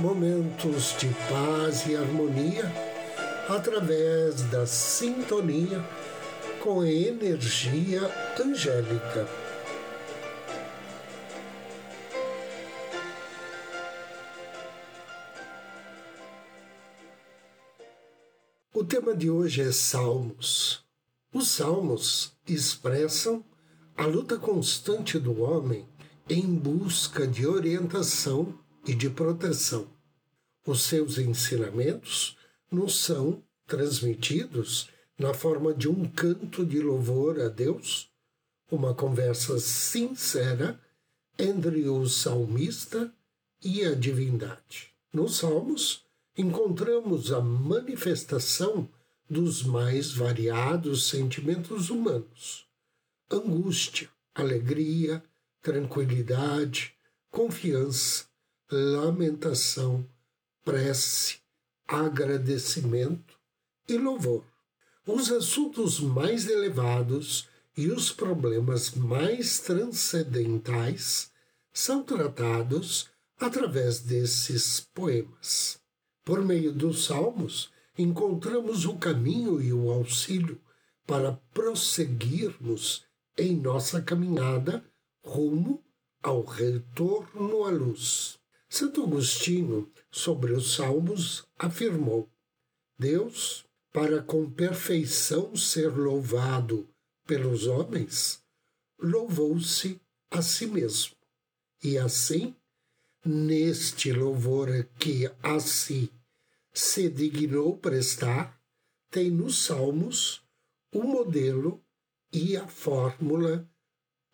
momentos de paz e harmonia através da sintonia com a energia angélica. O tema de hoje é Salmos. Os Salmos expressam a luta constante do homem em busca de orientação e de proteção. Os seus ensinamentos nos são transmitidos na forma de um canto de louvor a Deus, uma conversa sincera entre o salmista e a divindade. Nos Salmos, encontramos a manifestação dos mais variados sentimentos humanos: angústia, alegria, tranquilidade, confiança, lamentação, prece, agradecimento e louvor. Os assuntos mais elevados e os problemas mais transcendentais são tratados através desses poemas. Por meio dos salmos, encontramos o caminho e o auxílio para prosseguirmos em nossa caminhada rumo ao retorno à luz. Santo Agostinho, sobre os Salmos, afirmou: Deus, para com perfeição ser louvado pelos homens, louvou-se a si mesmo. E assim, neste louvor que a si se dignou prestar, tem nos Salmos o modelo e a fórmula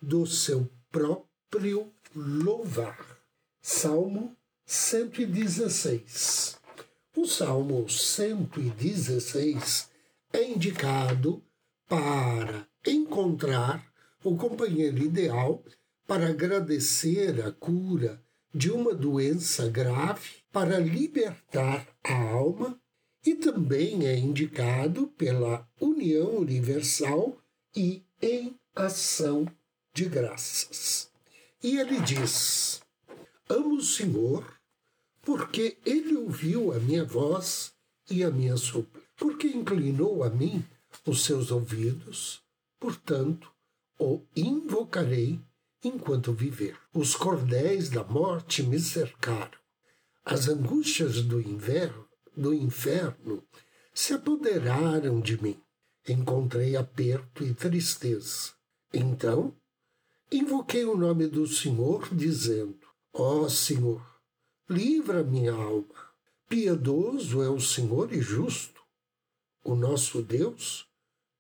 do seu próprio louvar. Salmo 116. O Salmo 116 é indicado para encontrar o companheiro ideal para agradecer a cura de uma doença grave, para libertar a alma, e também é indicado pela união universal e em ação de graças. E ele diz: Amo o Senhor, porque ele ouviu a minha voz e a minha súplica, porque inclinou a mim os seus ouvidos, portanto, o invocarei enquanto viver. Os cordéis da morte me cercaram. As angústias do inverno, do inferno se apoderaram de mim. Encontrei aperto e tristeza. Então, invoquei o nome do Senhor, dizendo: Ó oh, Senhor, livra minha alma. Piedoso é o Senhor e justo. O nosso Deus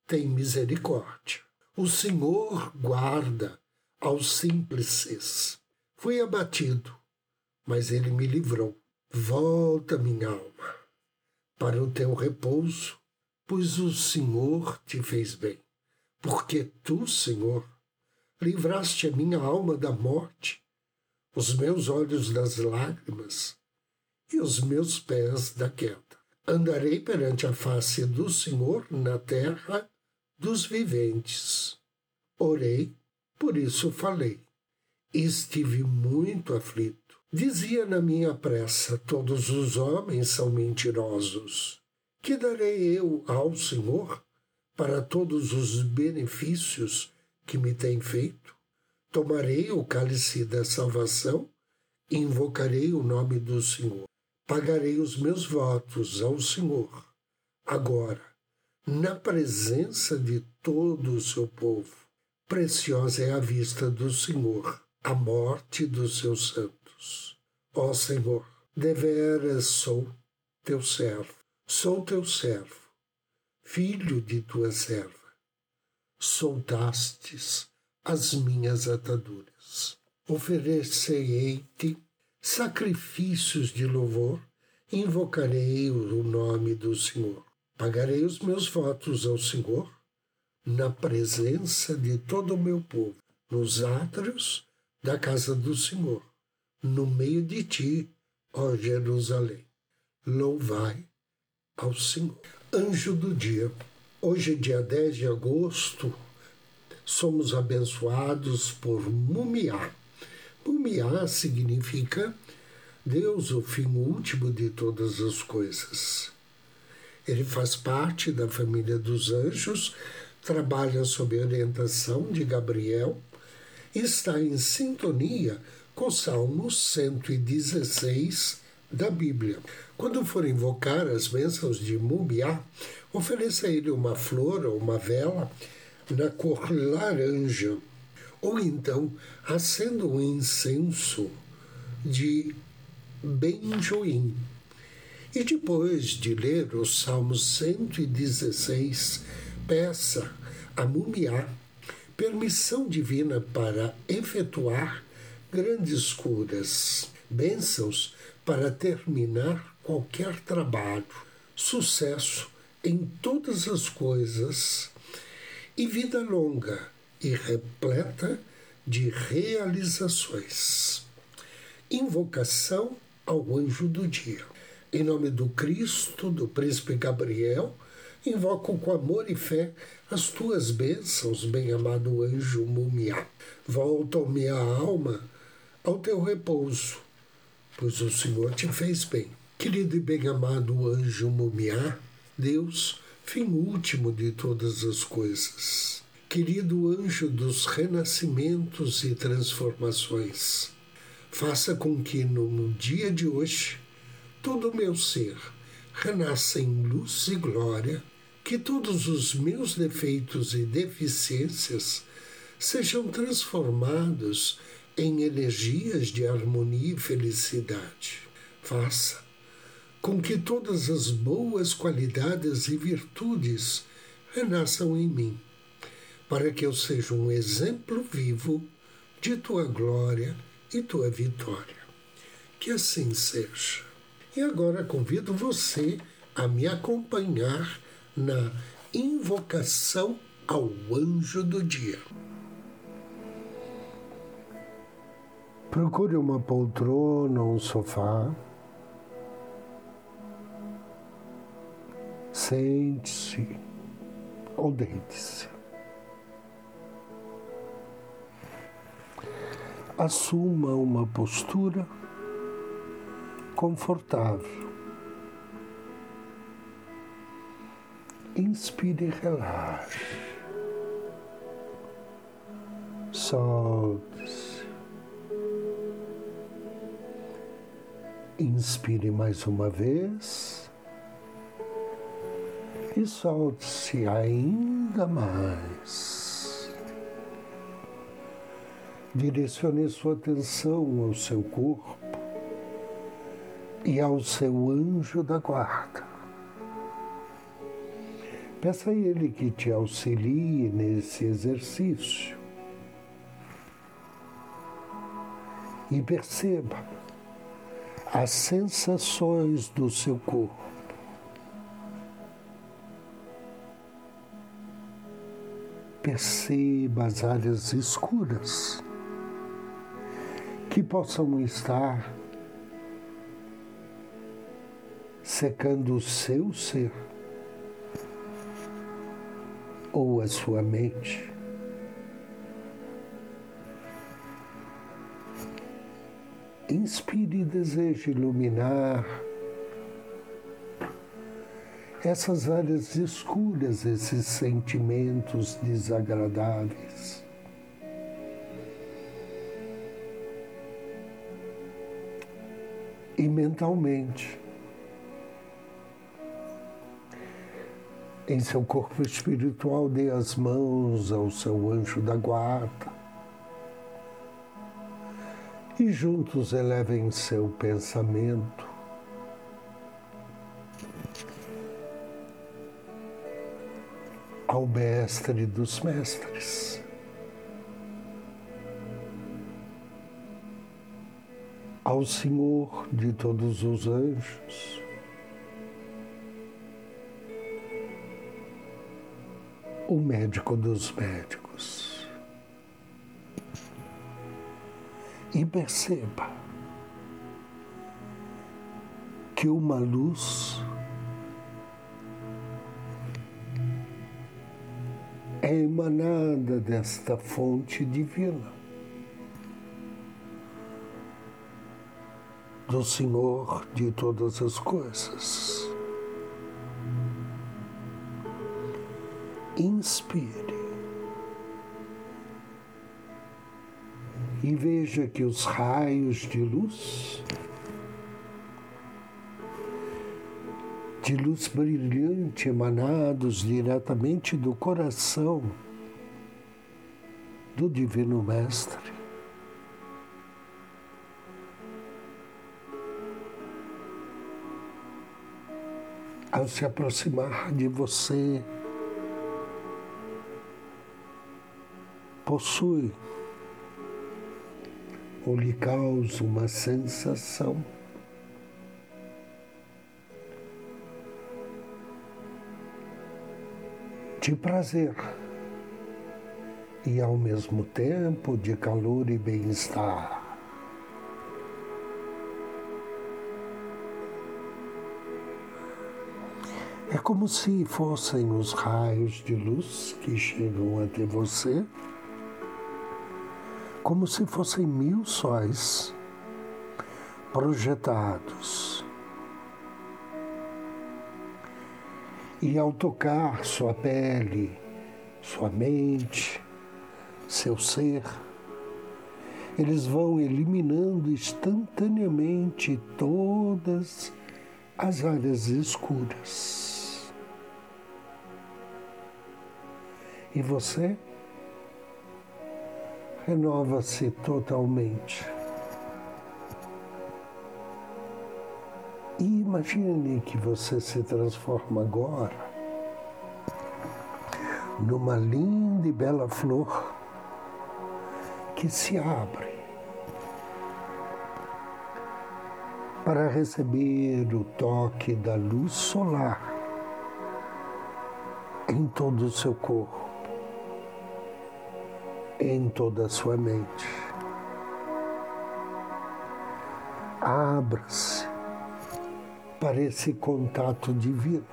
tem misericórdia. O Senhor guarda aos simples. Fui abatido, mas ele me livrou. Volta, minha alma, para o teu repouso, pois o Senhor te fez bem. Porque tu, Senhor, livraste a minha alma da morte os meus olhos das lágrimas e os meus pés da queda. Andarei perante a face do Senhor na terra dos viventes. Orei, por isso falei. Estive muito aflito. Dizia na minha pressa: Todos os homens são mentirosos. Que darei eu ao Senhor para todos os benefícios que me tem feito? Tomarei o cálice da salvação, invocarei o nome do Senhor. Pagarei os meus votos ao Senhor, agora, na presença de todo o seu povo. Preciosa é a vista do Senhor, a morte dos seus santos. Ó Senhor, deveras sou teu servo, sou teu servo, filho de tua serva. Soltastes as minhas ataduras. Oferecei-te sacrifícios de louvor invocarei o nome do Senhor. Pagarei os meus votos ao Senhor na presença de todo o meu povo, nos átrios da casa do Senhor, no meio de ti, ó Jerusalém. Louvai ao Senhor. Anjo do dia. Hoje, dia 10 de agosto, somos abençoados por Mumiá. Mumiá significa Deus, o fim último de todas as coisas. Ele faz parte da família dos anjos, trabalha sob orientação de Gabriel e está em sintonia com Salmos 116 da Bíblia. Quando for invocar as bênçãos de Mumiá, ofereça a ele uma flor ou uma vela na cor laranja, ou então acenda um incenso de benjoim. E depois de ler o Salmo 116, peça a Mumiá permissão divina para efetuar grandes curas, bênçãos para terminar qualquer trabalho, sucesso em todas as coisas e vida longa e repleta de realizações. Invocação ao anjo do dia. Em nome do Cristo, do príncipe Gabriel, invoco com amor e fé as tuas bênçãos, bem-amado anjo Mumiá. Volta minha alma ao teu repouso, pois o Senhor te fez bem. Querido e bem-amado anjo Mumiá, Deus, fim último de todas as coisas. Querido anjo dos renascimentos e transformações, faça com que no dia de hoje todo o meu ser renasça em luz e glória, que todos os meus defeitos e deficiências sejam transformados em energias de harmonia e felicidade. Faça com que todas as boas qualidades e virtudes renasçam em mim, para que eu seja um exemplo vivo de tua glória e tua vitória. Que assim seja. E agora convido você a me acompanhar na invocação ao anjo do dia. Procure uma poltrona ou um sofá Sente-se ou deite-se. Assuma uma postura confortável. Inspire e relaxe. Solte-se. Inspire mais uma vez e solte-se ainda mais. Direcione sua atenção ao seu corpo e ao seu anjo da guarda. Peça a ele que te auxilie nesse exercício. E perceba as sensações do seu corpo perceba as áreas escuras que possam estar secando o seu ser ou a sua mente. Inspire e deseje iluminar essas áreas escuras, esses sentimentos desagradáveis. E mentalmente, em seu corpo espiritual, dê as mãos ao seu anjo da guarda e juntos elevem seu pensamento ao Mestre dos Mestres. ao Senhor de todos os anjos, o médico dos médicos. E perceba que uma luz é emanada desta fonte divina. Do Senhor de todas as coisas. Inspire e veja que os raios de luz de luz brilhante emanados diretamente do coração do Divino Mestre. Ao se aproximar de você, possui ou lhe causa uma sensação de prazer e ao mesmo tempo de calor e bem-estar. É como se fossem os raios de luz que chegam até você, como se fossem mil sóis projetados E ao tocar sua pele, sua mente, seu ser, eles vão eliminando instantaneamente todas as áreas escuras. E você renova-se totalmente. E imagine que você se transforma agora numa linda e bela flor que se abre para receber o toque da luz solar em todo o seu corpo, em toda a sua mente. Abra-se para esse contato divino,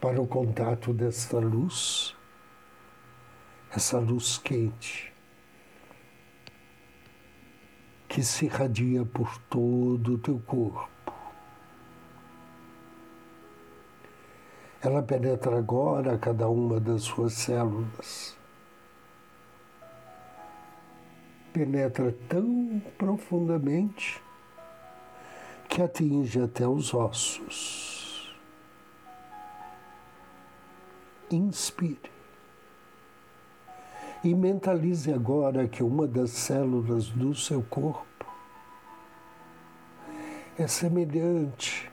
para o contato desta luz, essa luz quente que se irradia por todo o teu corpo. Ela penetra agora cada uma das suas células. Penetra tão profundamente que atinge até os ossos. Inspire. E mentalize agora que uma das células do seu corpo é semelhante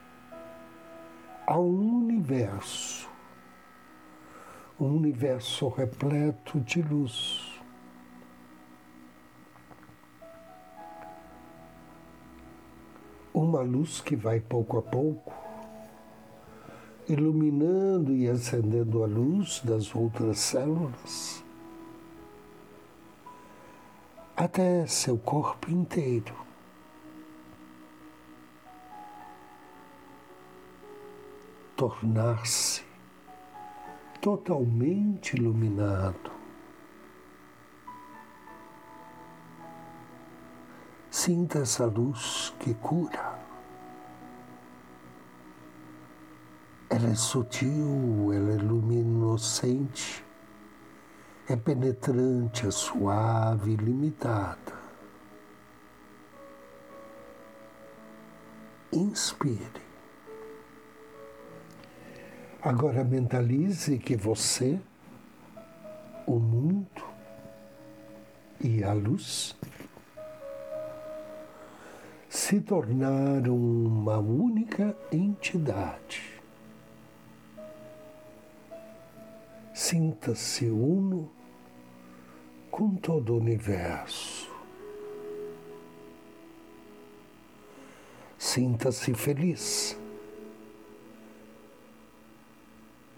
a um universo, um universo repleto de luz. Uma luz que vai pouco a pouco iluminando e acendendo a luz das outras células até seu corpo inteiro. Tornar-se totalmente iluminado. Sinta essa luz que cura. Ela é sutil, ela é luminescente, é penetrante, é suave, limitada. Inspire. Agora mentalize que você, o mundo e a luz se tornaram uma única entidade. sinta-se uno com todo o universo. Sinta-se feliz.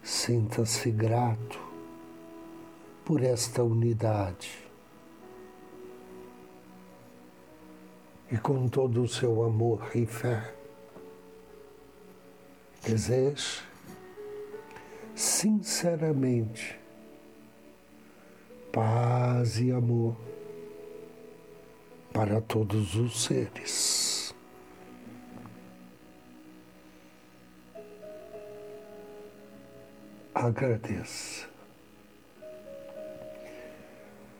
Sinta-se grato por esta unidade. E com todo o seu amor e fé, deseje sinceramente paz e amor para todos os seres. Agradeça.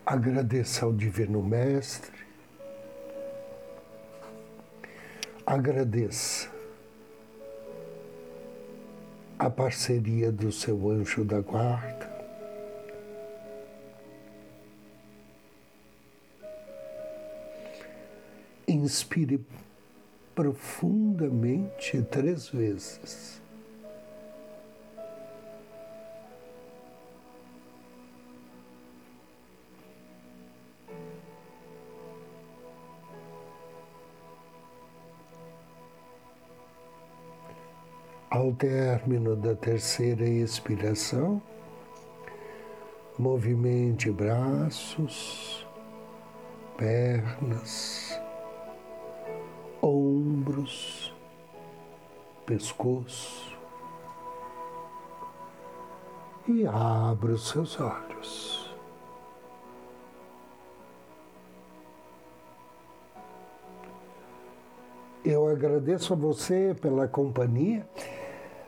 Agradeça ao Divino Mestre. Agradeça a parceria do seu anjo da guarda. Inspire profundamente três vezes. Ao término da terceira expiração, movimente braços, pernas, ombros, pescoço e abra os seus olhos. Eu agradeço a você pela companhia